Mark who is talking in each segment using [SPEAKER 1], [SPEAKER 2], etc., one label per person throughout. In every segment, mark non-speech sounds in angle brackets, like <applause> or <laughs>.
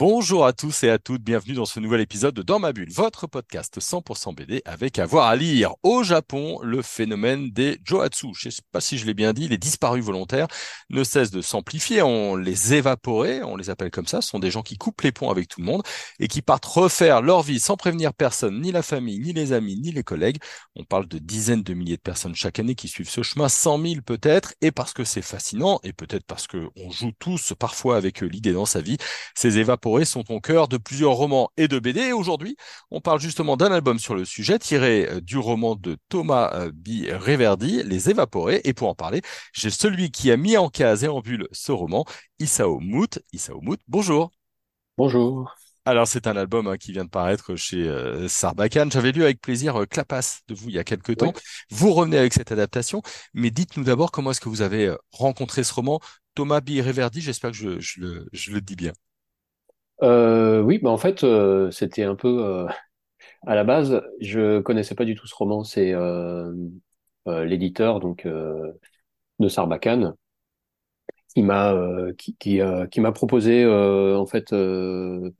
[SPEAKER 1] Bonjour à tous et à toutes, bienvenue dans ce nouvel épisode de Dans ma bulle, votre podcast 100% BD avec avoir à lire. Au Japon, le phénomène des Joatsu, je ne sais pas si je l'ai bien dit, les disparus volontaires ne cesse de s'amplifier, on les évaporer, on les appelle comme ça, ce sont des gens qui coupent les ponts avec tout le monde et qui partent refaire leur vie sans prévenir personne, ni la famille, ni les amis, ni les collègues. On parle de dizaines de milliers de personnes chaque année qui suivent ce chemin, 100 000 peut-être, et parce que c'est fascinant, et peut-être parce qu'on joue tous parfois avec l'idée dans sa vie, ces évaporés sont au cœur de plusieurs romans et de BD. Et aujourd'hui, on parle justement d'un album sur le sujet tiré euh, du roman de Thomas euh, B. Reverdy, Les Évaporés. Et pour en parler, j'ai celui qui a mis en case et en bulle ce roman, Isao Mout. Isao Mout, bonjour.
[SPEAKER 2] Bonjour.
[SPEAKER 1] Alors c'est un album hein, qui vient de paraître chez euh, Sarbacane. J'avais lu avec plaisir Clapas de vous il y a quelques temps. Vous revenez avec cette adaptation, mais dites-nous d'abord comment est-ce que vous avez rencontré ce roman. Thomas B. Reverdy, j'espère que je, le, je le dis bien.
[SPEAKER 2] Euh, oui, bah en fait, euh, c'était un peu euh, à la base, je connaissais pas du tout ce roman. C'est l'éditeur donc de Sarbacane qui m'a qui qui, m'a proposé en fait de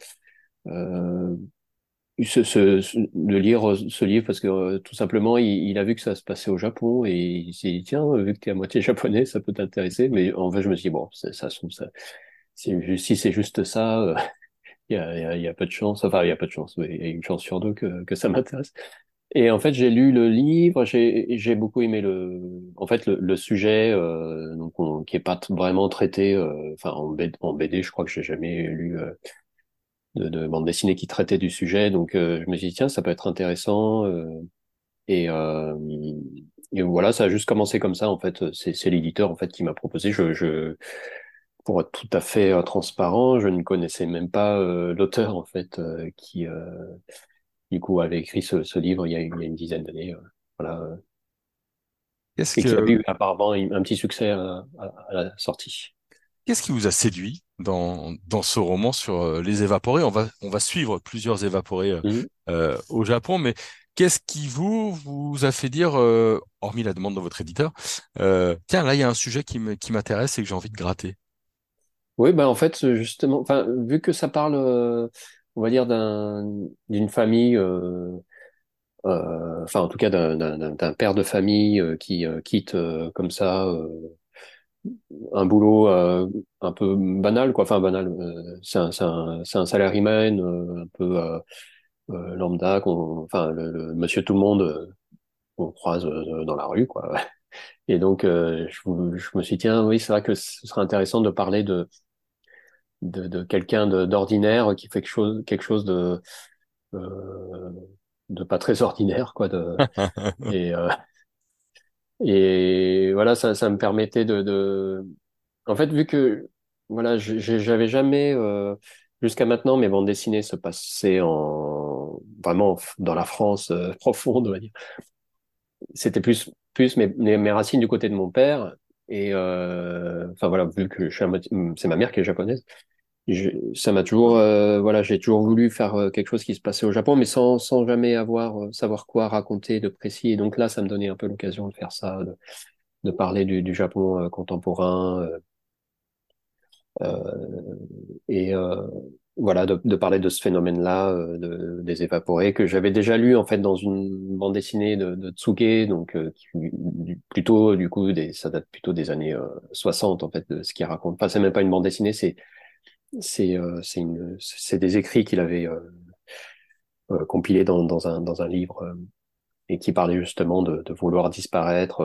[SPEAKER 2] lire ce livre parce que tout simplement il, a vu que ça se passait au Japon et il s'est dit tiens vu que tu es à moitié <laughs> japonais ça peut t'intéresser mais en fait je me suis dit bon ça, ça, ça si c'est juste ça il y a, il y a peu de chance, enfin il y a peu de chance, il y a une chance sur deux que, que ça <laughs> m'intéresse. Et en fait, j'ai lu le livre, j'ai j'ai beaucoup aimé le, en fait le, le sujet, euh, donc qui est pas vraiment traité, euh, enfin en, BD, en BD, je crois que j'ai jamais lu euh, de, de bande dessinée qui traitait du sujet, donc euh, je me suis dit tiens ça peut être intéressant euh, et, et voilà ça a juste commencé comme ça en fait, c'est c'est l'éditeur en fait qui m'a proposé, je, je pour être tout à fait euh, transparent, je ne connaissais même pas euh, l'auteur en fait euh, qui du coup avait écrit ce, livre il y a, une dizaine d'années. voilà. Qu'est-ce qui a eu apparemment un petit succès à, la sortie.
[SPEAKER 1] Qu'est-ce qui vous a séduit dans, dans ce roman sur les évaporés? On va on va suivre plusieurs évaporés mmh. au Japon, mais qu'est-ce qui vous vous a fait dire, hormis la demande de votre éditeur, tiens là il y a un sujet qui m'intéresse et que j'ai envie de gratter
[SPEAKER 2] oui, ben en fait, justement, enfin, vu que ça parle, euh, on va dire, d'un, d'une famille, euh, euh, enfin, en tout cas, d'un, d'un, père de famille qui quitte comme ça un boulot un peu banal, quoi. Enfin, banal. c'est un, c'est un, c'est un salaryman un peu lambda, qu'on, enfin, le, monsieur tout le monde qu'on croise dans la rue, quoi. <laughs> Et donc, je, je me suis dit, tiens, oui, c'est vrai que ce serait intéressant de parler de de, de quelqu'un d'ordinaire qui fait quelque chose, quelque chose de euh, de pas très ordinaire, quoi. De, <laughs> et euh, et voilà, ça, ça me permettait de, de, en fait, vu que voilà, j'avais jamais euh, jusqu'à maintenant mes bandes dessinées se passaient en vraiment dans la France euh, <laughs> profonde, on va dire. C'était plus plus mes, mes racines du côté de mon père et euh, enfin voilà, vu que je suis c'est ma mère qui est japonaise, ça m'a toujours, euh, voilà, j'ai toujours voulu faire euh, quelque chose qui se passait au Japon, mais sans, sans jamais avoir euh, savoir quoi raconter de précis. Et donc là, ça me donnait un peu l'occasion de faire ça, de, de parler du, du Japon contemporain, et voilà, de, parler de ce phénomène-là, de, des évaporés que j'avais déjà lu en fait dans une bande dessinée de, de Tsuge, donc plutôt du coup, ça date plutôt des années 60 en fait, de ce qu'il raconte. Enfin, c'est même pas une bande dessinée, c'est c'est euh, c'est des écrits qu'il avait euh, euh, compilés dans, dans, un, dans un livre et qui parlait justement de, vouloir disparaître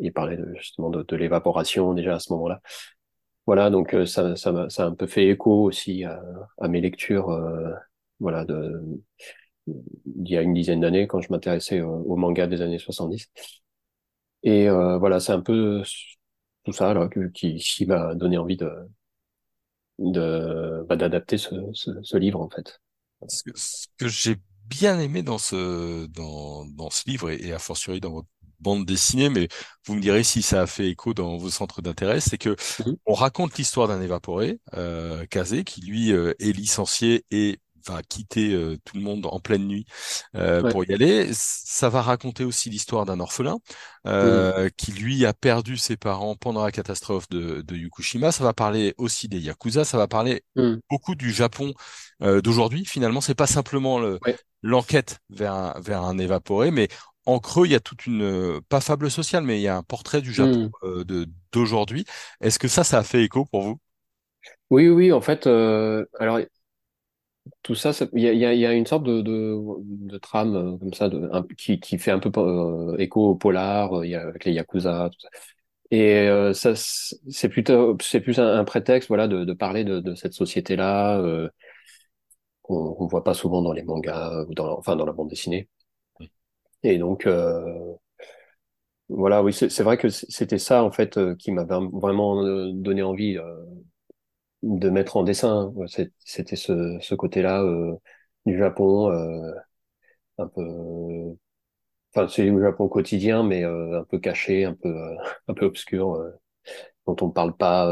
[SPEAKER 2] et parlait justement de l'évaporation déjà à ce moment-là. Voilà, donc ça, ça, ça a un peu fait écho aussi à, à mes lectures, voilà, de d'il y a une dizaine d'années quand je m'intéressais au, manga des années 70. Et voilà, c'est un peu tout ça là, qui, qui m'a donné envie de, de bah, d'adapter ce, ce, ce, livre en fait.
[SPEAKER 1] Ce que, que j'ai bien aimé dans ce dans, dans ce livre et, et a fortiori dans votre bande dessinée, mais vous me direz si ça a fait écho dans vos centres d'intérêt, c'est que
[SPEAKER 2] Mhm.
[SPEAKER 1] on raconte l'histoire d'un évaporé, euh, Kazé, qui lui euh, est licencié et va quitter euh, tout le monde en pleine nuit euh,
[SPEAKER 2] Ouais.
[SPEAKER 1] pour y aller. Ça va raconter aussi l'histoire d'un orphelin
[SPEAKER 2] Mhm.
[SPEAKER 1] euh, qui lui a perdu ses parents pendant la catastrophe de, de Fukushima. Ça va parler aussi des Yakuza, ça va parler
[SPEAKER 2] Mhm.
[SPEAKER 1] beaucoup du Japon euh, d'aujourd'hui. Finalement, c'est pas simplement le,
[SPEAKER 2] Ouais.
[SPEAKER 1] l'enquête vers un, vers un évaporé, mais en creux, il y a toute une, euh, pas fable sociale, mais il y a un portrait du Japon
[SPEAKER 2] Mhm.
[SPEAKER 1] euh, de d'aujourd'hui. Est-ce que ça, ça a fait écho pour vous?
[SPEAKER 2] Oui, oui, en fait, euh, alors tout ça, il y a, il y a, il y a une sorte de, de, de trame euh, comme ça de, un- qui, qui fait un peu écho au polar, il y a, avec les Yakuza, tout ça. Et ça, c'est plutôt, c'est plus un, un prétexte, voilà, de, parler de, cette société-là qu'on qu'on voit pas souvent dans les mangas ou dans, enfin dans la bande dessinée. Et donc, euh, voilà, oui, c'est vrai que c'était ça en fait euh, qui m'avait vraiment euh, donné envie de mettre en dessin. C'est- C'était ce, ce côté-là du Japon, un peu, enfin c'est le Japon quotidien, mais euh, un peu caché, un peu, euh, <laughs> un peu obscur, euh, dont on parle pas,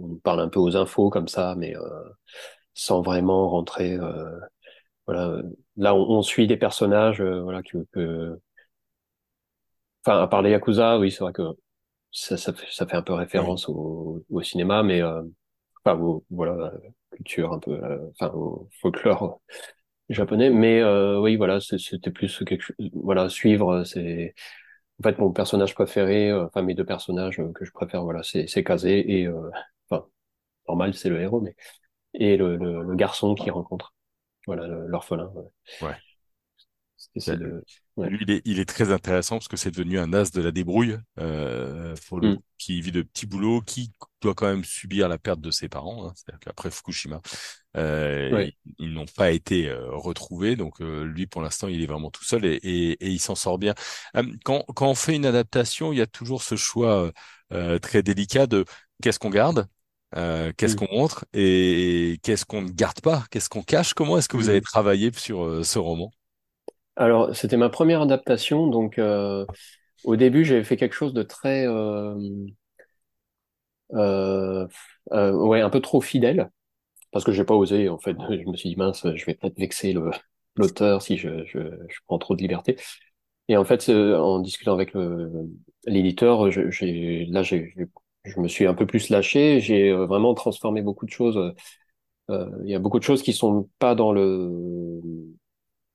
[SPEAKER 2] on parle un peu aux infos comme ça, mais sans vraiment rentrer. Euh, voilà, là on, on suit des personnages, euh, voilà que, que, enfin à part les Yakuza, oui c'est vrai que ça, ça fait, ça fait un peu
[SPEAKER 1] Oui.
[SPEAKER 2] référence au, au cinéma, mais euh, enfin au- voilà, euh, culture un peu, euh, enfin au folklore japonais. Mais euh, oui, voilà, c'est- c'était plus quelque chose, voilà, suivre. euh, C'est en fait mon personnage préféré, euh, enfin mes deux personnages euh, que je préfère, voilà, c'est c'est Kaze et euh, enfin normal, c'est le héros, mais et le, le, le garçon qu'il rencontre, voilà, l'orphelin. ouais.
[SPEAKER 1] Ouais.
[SPEAKER 2] Ouais.
[SPEAKER 1] Lui, il est, il est très intéressant parce que c'est devenu un as de la débrouille, euh, pour le
[SPEAKER 2] Mm.
[SPEAKER 1] qui vit de petits boulots, qui doit quand même subir la perte de ses parents. hein. C'est-à-dire qu'après Fukushima, euh,
[SPEAKER 2] Ouais.
[SPEAKER 1] ils, ils n'ont pas été euh, retrouvés. Donc euh, lui, pour l'instant, il est vraiment tout seul et, et, et il s'en sort bien. Euh, quand, quand on fait une adaptation, il y a toujours ce choix euh, très délicat de qu'est-ce qu'on garde, euh, qu'est-ce
[SPEAKER 2] Mm.
[SPEAKER 1] qu'on montre et qu'est-ce qu'on ne garde pas, qu'est-ce qu'on cache? Comment est-ce que vous avez
[SPEAKER 2] Mm.
[SPEAKER 1] travaillé sur euh, ce roman?
[SPEAKER 2] Alors, c'était ma première adaptation, donc euh, au début, j'avais fait quelque chose de très, ouais, un peu trop fidèle, parce que j'ai pas osé, en fait. <laughs> Je me suis dit, mince, je vais peut-être vexer le l'auteur si je, je, je prends trop de liberté. Et en fait, en discutant avec l'éditeur, là, j'ai- je me suis un peu plus lâché. J'ai euh, vraiment transformé beaucoup de choses. Euh, Il y a beaucoup de choses qui sont pas dans le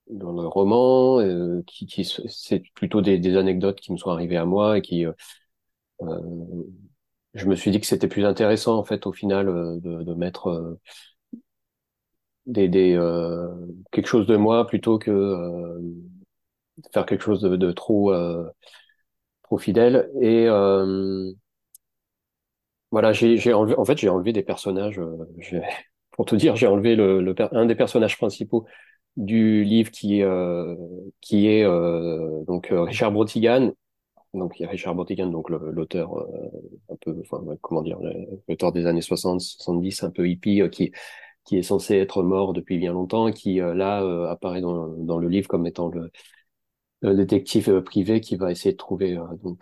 [SPEAKER 2] dans le roman, euh, qui, c'est plutôt des, anecdotes qui me sont arrivées à moi et qui, euh, euh, je me suis dit que c'était plus intéressant en fait au final euh, de, mettre euh, des, des euh, quelque chose de moi plutôt que euh, faire quelque chose de, de trop euh, trop fidèle. Et euh, voilà, j'ai enlevé, en fait j'ai enlevé des personnages. euh, <laughs> pour te dire, j'ai enlevé le, le un des personnages principaux du livre qui euh, qui est euh, donc euh, Richard Brotigan Donc il y a Richard Brautigan, donc l'auteur euh, un peu, enfin comment dire, l'auteur des années 60, 70, un peu hippie, euh, qui qui est censé être mort depuis bien longtemps, qui euh, là euh, apparaît dans, dans le livre comme étant le, le détective euh, privé qui va essayer de trouver euh, donc.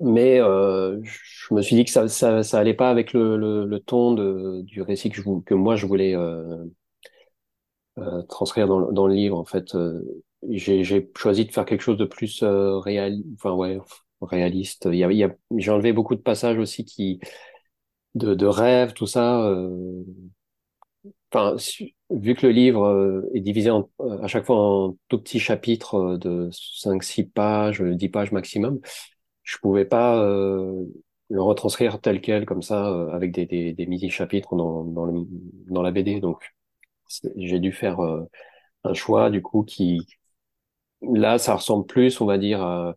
[SPEAKER 2] Mais euh, je me suis dit que ça ça, ça allait pas avec le, le, le ton de, du récit que je que moi je voulais euh, euh, transcrire dans, dans le livre. En fait, euh, j'ai choisi de faire quelque chose de plus euh, réel, enfin ouais, réaliste. Il y a, il y a, j'ai enlevé beaucoup de passages aussi qui de, de rêves, tout ça. euh, Enfin, vu que le livre est divisé en, à chaque fois en tout petits chapitres de 5 six pages, 10 pages maximum, je pouvais pas euh, le retranscrire tel quel comme ça euh, avec des, des, des mini-chapitres dans, dans, le, dans la BD. Donc, j'ai dû faire euh, un choix du coup qui là ça ressemble plus on va dire à,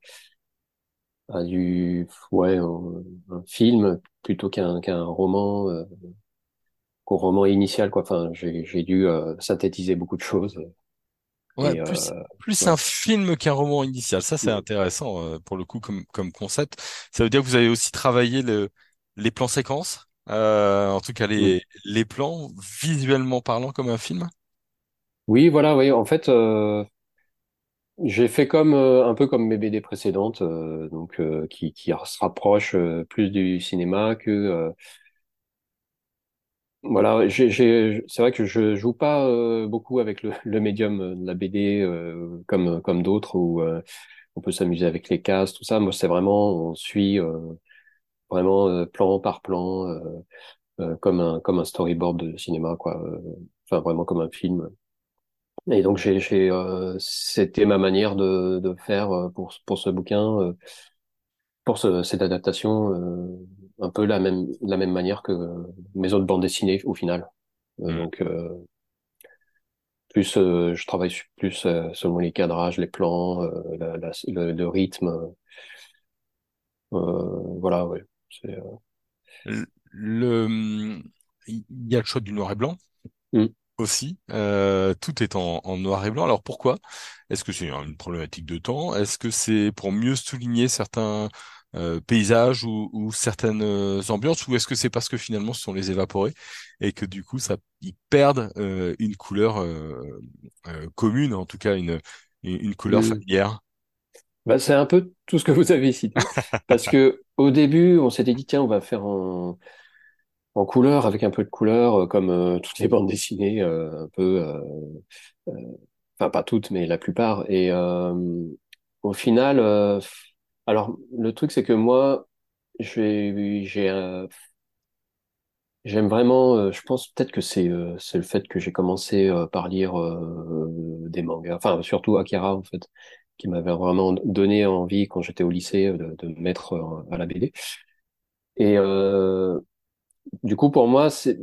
[SPEAKER 2] à du ouais un, film plutôt qu'un qu'un roman euh, qu'un roman initial quoi enfin j'ai j'ai dû euh, synthétiser beaucoup de choses
[SPEAKER 1] Ouais,
[SPEAKER 2] et
[SPEAKER 1] plus,
[SPEAKER 2] euh,
[SPEAKER 1] plus
[SPEAKER 2] ouais
[SPEAKER 1] un film qu'un roman initial. Ça, c'est intéressant euh, pour le coup comme, comme concept. Ça veut dire que vous avez aussi travaillé le, les plans séquences, euh, en tout cas les, les plans visuellement parlant comme un film?
[SPEAKER 2] oui voilà oui en fait euh, J'ai fait comme euh, un peu comme mes BD précédentes, euh, donc euh, qui, qui se rapprochent euh, plus du cinéma que euh, voilà. C'est vrai que je joue pas euh, beaucoup avec le, médium euh, de la BD euh, comme comme d'autres où on peut s'amuser avec les cases, tout ça. Moi, c'est vraiment on suit vraiment plan par plan comme un comme un storyboard de cinéma quoi. Enfin vraiment comme un film. Et donc j'ai, j'ai, c'était ma manière de, faire pour, pour ce bouquin, pour ce- cette adaptation, un peu la même, la même manière que mes autres bandes dessinées au final.
[SPEAKER 1] Hmm.
[SPEAKER 2] donc euh, plus, euh, je travaille plus euh, selon les cadrages, les plans, euh, la- la- le, le rythme. Euh, voilà, ouais.
[SPEAKER 1] Le, il y a le choix du noir et blanc
[SPEAKER 2] mm.
[SPEAKER 1] aussi. Euh, tout est en, en noir et blanc. Alors pourquoi? Est-ce que c'est une problématique de temps? Est-ce que c'est pour mieux souligner certains euh, paysages ou, ou certaines euh, ambiances? Ou est-ce que c'est parce que finalement ce sont les évaporés et que du coup ça ils perdent euh, une couleur euh, commune, en tout cas une, une couleur
[SPEAKER 2] Mm.
[SPEAKER 1] familière?
[SPEAKER 2] Bah, c'est un peu tout ce que vous avez cité. <laughs> Parce que au début, on s'était dit, tiens, on va faire en, en couleur, avec un peu de couleur, comme toutes les bandes dessinées, un peu, enfin pas toutes, mais la plupart. Et euh, au final, euh, alors le truc c'est que moi, j'ai, j'ai, euh, j'aime vraiment. euh, je pense peut-être que c'est, euh, c'est le fait que j'ai commencé par lire des mangas, enfin surtout Akira en fait, qui m'avait vraiment donné envie quand j'étais au lycée de, me mettre à la BD. Et du coup, pour moi, c'est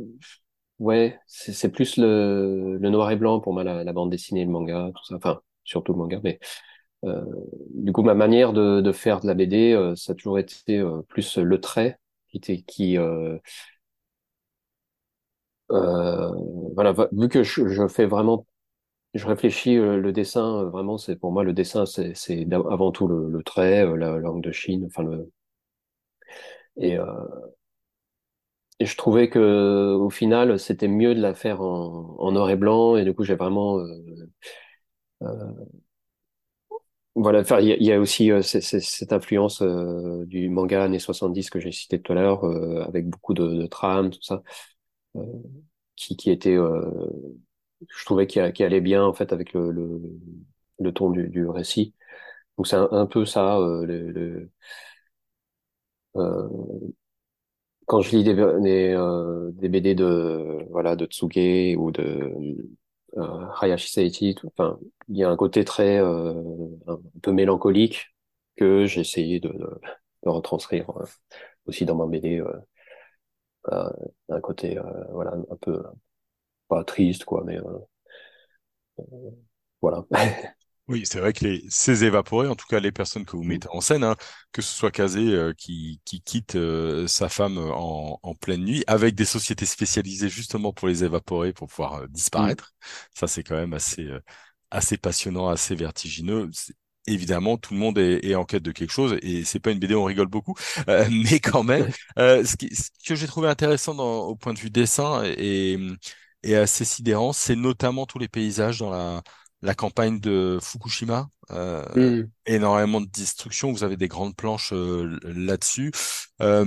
[SPEAKER 2] Ouais, c'est plus le, noir et blanc pour moi, la, la bande dessinée, le manga, tout ça. Enfin, surtout le manga, mais du coup, ma manière de, de faire de la BD, euh, ça a toujours été euh, plus le trait qui était qui euh, euh, voilà. Vu que je, je fais vraiment, je réfléchis euh, le dessin. euh, vraiment, c'est pour moi le dessin, c'est avant tout le, le trait, euh, la langue de Chine, enfin le et euh, et je trouvais que au final, c'était mieux de la faire en, en noir et blanc. Et du coup, j'ai vraiment euh, euh, Voilà, il y, y a aussi euh, c'est- c'est- cette influence euh, du manga années 70 que j'ai cité tout à l'heure, euh, avec beaucoup de, de trames, tout ça, euh, qui, qui était, euh, je trouvais qui, qui allait bien en fait avec le, le, le ton du, du récit. Donc c'est un, peu ça. euh, le, le- quand je lis des, des, des BD de voilà de Tsuge ou de Hayashi Seiichi, tout- enfin, il y a un côté très euh, un peu mélancolique que j'ai essayé de, de, de retranscrire euh, aussi dans ma BD, euh, euh, un côté euh, voilà un peu pas triste quoi, mais euh, voilà. <laughs>
[SPEAKER 1] Oui, c'est vrai que les, ces évaporés, en tout cas les personnes que vous mettez en scène, hein, que ce soit Kazé euh, qui, qui quitte euh, sa femme en, en pleine nuit, avec des sociétés spécialisées justement pour les évaporer, pour pouvoir euh,
[SPEAKER 2] Mm.
[SPEAKER 1] disparaître, ça c'est quand même assez, euh, assez passionnant, assez vertigineux. Évidemment, tout le monde est, est en quête de quelque chose et c'est pas une BD, on rigole beaucoup, <laughs> Euh, mais quand même, euh, ce, qui- ce que j'ai trouvé intéressant dans, au point de vue dessin et, et assez sidérant, c'est notamment tous les paysages dans la la campagne de Fukushima, euh,
[SPEAKER 2] Mm.
[SPEAKER 1] énormément de destruction. Vous avez des grandes planches euh, là-dessus. Euh,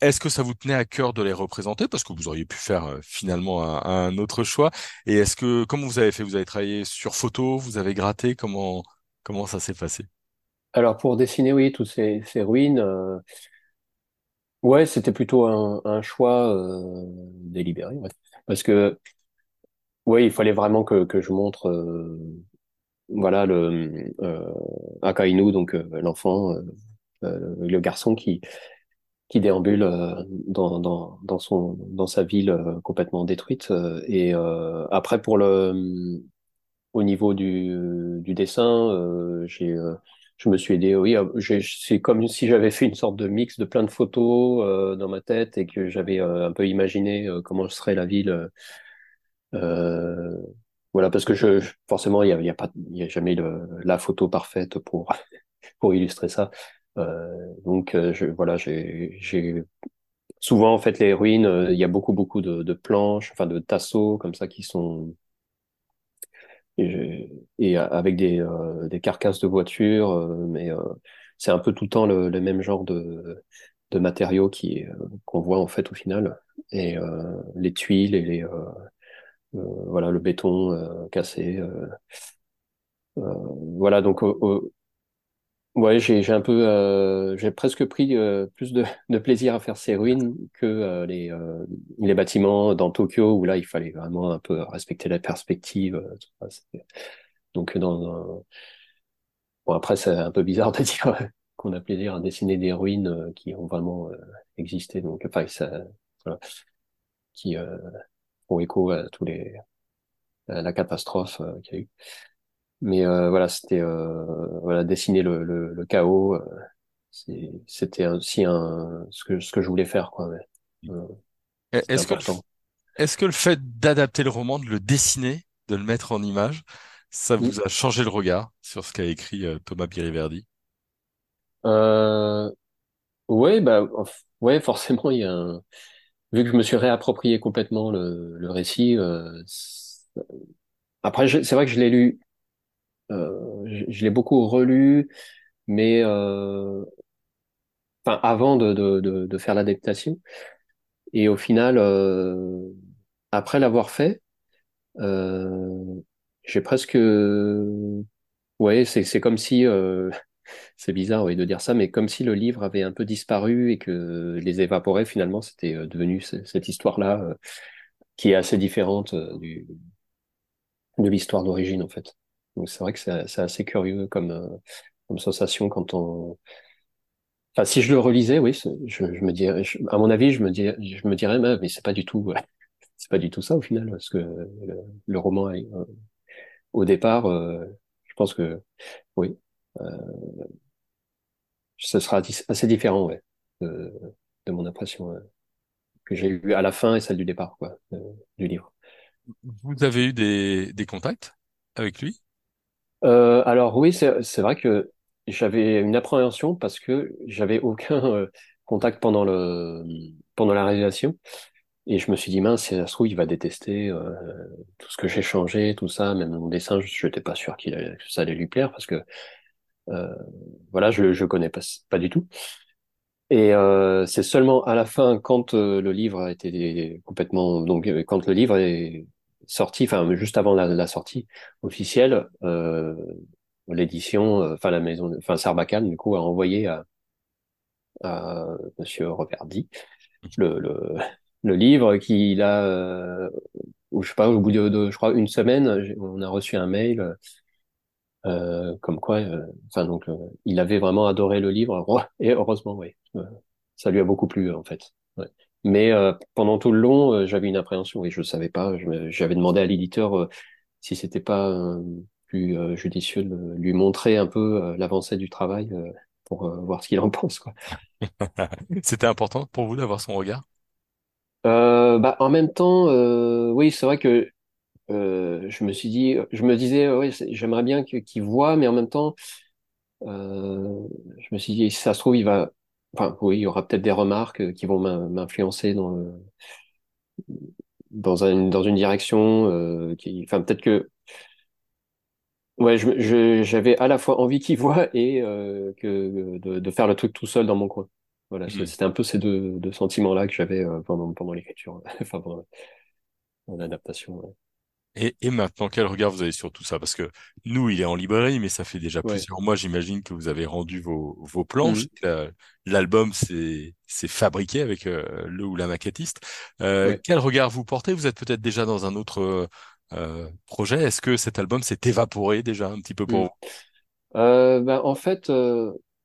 [SPEAKER 1] est-ce que ça vous tenait à cœur de les représenter? Parce que vous auriez pu faire finalement un, un autre choix. Et est-ce que, comment vous avez fait? Vous avez travaillé sur photo? Vous avez gratté? Comment, comment ça s'est passé?
[SPEAKER 2] Alors pour dessiner, oui, toutes ces, ces ruines, ouais, c'était plutôt un, un choix euh, délibéré, ouais. Parce que ouais, il fallait vraiment que, je montre euh, voilà le euh, Akainu, donc euh, l'enfant, le garçon qui déambule dans, sa ville complètement détruite. et après pour le au niveau du dessin, je me suis aidé. Oui, c'est comme si j'avais fait une sorte de mix de plein de photos dans ma tête et que j'avais un peu imaginé comment serait la ville. Euh, voilà, parce que je, forcément, il y a, y a pas, y a jamais le, la photo parfaite pour <laughs> pour illustrer ça. Euh, donc, euh, je, voilà, j'ai, souvent en fait les ruines. il y a beaucoup beaucoup de, de planches, enfin de tasseaux comme ça qui sont et, et avec des, euh, des carcasses de voitures, euh, mais c'est un peu tout le temps le, le même genre de, de matériaux qui qu'on voit en fait au final, et les tuiles et les voilà le béton cassé. voilà donc Ouais, j'ai un peu euh, j'ai presque pris euh, plus de, <laughs> de plaisir à faire ces ruines que euh, les euh, les bâtiments dans Tokyo où là il fallait vraiment un peu respecter la perspective. euh, tout ça, Donc dans bon après c'est un peu bizarre de <laughs> dire qu'on a plaisir à dessiner des ruines euh, qui ont vraiment euh, existé donc enfin ça voilà, qui font écho à tous les à la catastrophe euh, qu'il y a eu. Mais euh, voilà, c'était euh, voilà dessiner le, le, le chaos. euh, c'était aussi un ce que ce que je voulais faire quoi.
[SPEAKER 1] Est-ce que est-ce que le fait d'adapter le roman, de le dessiner, de le mettre en image, ça vous a changé le regard sur ce qu'a écrit Thomas Biriverdi?
[SPEAKER 2] Euh, ouais bah ouais forcément il y a un... vu que je me suis réapproprié complètement le, le récit. euh, après c'est vrai que je l'ai lu, euh, je, l'ai beaucoup relu, mais euh, avant de de de, de faire l'adaptation. Et au final, euh, après l'avoir fait Euh, j'ai presque, ouais, c'est c'est comme si, euh, c'est bizarre, oui, de dire ça, mais comme si le livre avait un peu disparu et que les évaporait. Finalement, c'était euh, devenu ce- cette histoire-là euh, qui est assez différente euh, du, de l'histoire d'origine en fait. Donc c'est vrai que c'est assez curieux comme comme sensation quand on. Enfin, si je le relisais, oui, je, je me dirais, je- à mon avis, je me dirais, je me dirais, mais, mais c'est pas du tout, <laughs> c'est pas du tout ça au final, parce que le, le roman au départ, je pense que oui, ce sera assez différent, ouais, de, de mon impression euh, que j'ai eue à la fin et celle du départ, quoi, euh, du livre.
[SPEAKER 1] Vous avez eu des, des contacts avec lui?
[SPEAKER 2] Euh, alors oui, c'est vrai que j'avais une appréhension parce que j'avais aucun euh, contact pendant le pendant la réalisation et je me suis dit mince, si ça se trouve il va détester euh, tout ce que j'ai changé, tout ça, même mon dessin, je n'étais pas sûr qu'il ça allait lui plaire parce que voilà, je je connais pas pas du tout. Et euh, c'est seulement à la fin, quand euh, le livre a été complètement, donc euh, quand le livre est sorti, enfin juste avant la, sortie officielle, euh, l'édition, euh, enfin la maison, enfin Sarbacane du coup a envoyé à, à Monsieur Reverdy le, le livre qu'il a, euh, je sais pas, au bout de, de, je crois une semaine, on a reçu un mail euh, comme quoi, euh, enfin donc euh, il avait vraiment adoré le livre Heureux- <laughs> et heureusement oui, ça lui a beaucoup plu en fait. Ouais. Mais euh, pendant tout le long, j'avais une appréhension et je savais pas. J'avais demandé à l'éditeur si c'était pas plus judicieux de lui montrer un peu l'avancée du travail pour voir ce qu'il en pense quoi. <laughs>
[SPEAKER 1] C'était important pour vous d'avoir son regard?
[SPEAKER 2] Euh, bah en même temps, euh, oui c'est vrai que euh, je me suis dit, je me disais, ouais, j'aimerais bien qu'il voit, mais en même temps Euh, je me suis dit, si ça se trouve, il va, enfin, oui, il y aura peut-être des remarques euh, qui vont m'in- m'influencer dans le, dans un, dans une direction, euh, qui, enfin, peut-être que, ouais, je, je- j'avais à la fois envie qu'il voit et que de, de faire le truc tout seul dans mon coin. Voilà,
[SPEAKER 1] Mhm.
[SPEAKER 2] c'était un peu ces deux, deux sentiments-là que j'avais pendant, pendant l'écriture, <laughs> enfin, pendant l'adaptation. Ouais.
[SPEAKER 1] Et, et maintenant, quel regard vous avez sur tout ça? Parce que nous, il est en librairie, mais ça fait déjà
[SPEAKER 2] Ouais.
[SPEAKER 1] plusieurs mois, j'imagine que vous avez rendu vos, vos planches. La- L'album, c'est fabriqué avec euh, le ou la maquettiste. Euh,
[SPEAKER 2] Ouais.
[SPEAKER 1] quel regard vous portez? Vous êtes peut-être déjà dans un autre euh, projet. Est-ce que cet album s'est évaporé déjà un petit peu pour
[SPEAKER 2] Mhm.
[SPEAKER 1] vous?
[SPEAKER 2] Bah, en fait,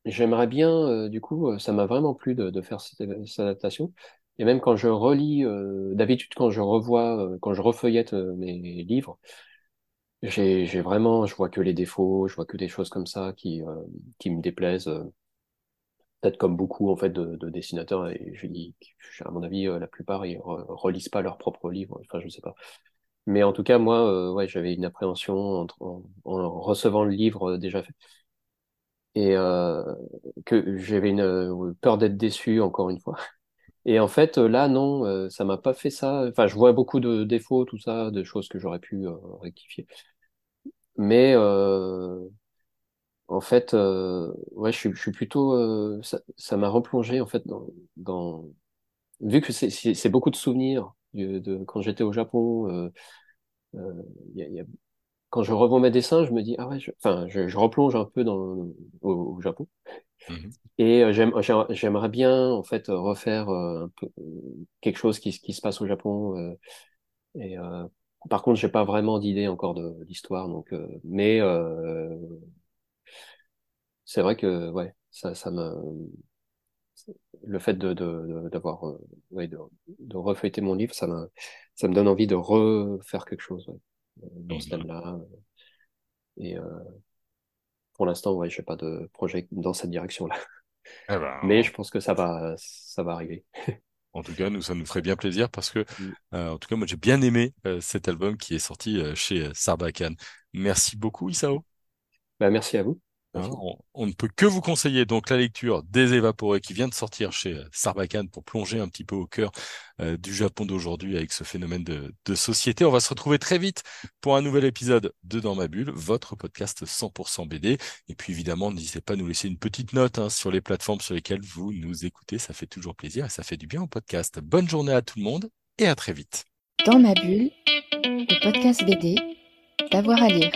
[SPEAKER 2] j'aimerais bien, du coup, ça m'a vraiment plu de, de faire cette, cette adaptation. Et même quand je relis, euh, d'habitude, quand je revois, euh, quand je refeuillette euh, mes livres, j'ai, vraiment, je vois que les défauts, je vois que des choses comme ça qui, euh, qui me déplaisent. euh, Peut-être comme beaucoup, en fait, de, de dessinateurs, et je dis, à mon avis, la plupart, ils re- relisent pas leurs propres livres. Enfin, je sais pas. Mais en tout cas, moi, ouais, j'avais une appréhension entre- en, en recevant le livre déjà fait. Et, que j'avais une peur d'être déçu encore une fois. Et en fait, euh, là, non, euh, ça m'a pas fait ça. Enfin, je vois beaucoup de défauts, tout ça, de choses que j'aurais pu euh, rectifier. mais euh, en fait, ouais, je suis, plutôt, ça, m'a replongé en fait dans, vu que c'est beaucoup de souvenirs de, quand j'étais au Japon. Quand je revois mes dessins, je me dis ah ouais, je, enfin, je, replonge un peu dans au Japon
[SPEAKER 1] Mhm.
[SPEAKER 2] et euh, j'aime- j'aimerais bien en fait refaire euh, un peu euh, quelque chose qui qui se passe au Japon. euh, et euh, par contre, j'ai pas vraiment d'idée encore de l'histoire, donc euh, mais euh, c'est vrai que ouais, ça ça me le fait de, de, de- d'avoir euh, ouais, de, de refeuilleter mon livre, ça me, ça me donne envie de refaire quelque chose ouais, euh, dans ce
[SPEAKER 1] Mhm.
[SPEAKER 2] thème-là. Et euh, pour l'instant, ouais, j'ai pas de projet dans cette direction-là.
[SPEAKER 1] Eh
[SPEAKER 2] Mais
[SPEAKER 1] ben,
[SPEAKER 2] je pense que ça va, ça va arriver.
[SPEAKER 1] En tout cas, nous, ça nous ferait bien plaisir parce que,
[SPEAKER 2] Mm.
[SPEAKER 1] euh, en tout cas, moi, j'ai bien aimé euh, cet album qui est sorti euh, chez Sarbacane. Merci beaucoup, Isao.
[SPEAKER 2] Bah, merci à vous.
[SPEAKER 1] Hein, on, on ne peut que vous conseiller donc la lecture des Évaporés qui vient de sortir chez euh, Sarbacane pour plonger un petit peu au cœur euh, du Japon d'aujourd'hui avec ce phénomène de, de société. On va se retrouver très vite pour un nouvel épisode de Dans ma bulle, votre podcast 100% BD. Et puis évidemment, n'hésitez pas à nous laisser une petite note hein, sur les plateformes sur lesquelles vous nous écoutez. Ça fait toujours plaisir et ça fait du bien au podcast. Bonne journée à tout le monde et à très vite.
[SPEAKER 3] Dans ma bulle, le podcast BD, d'avoir à lire.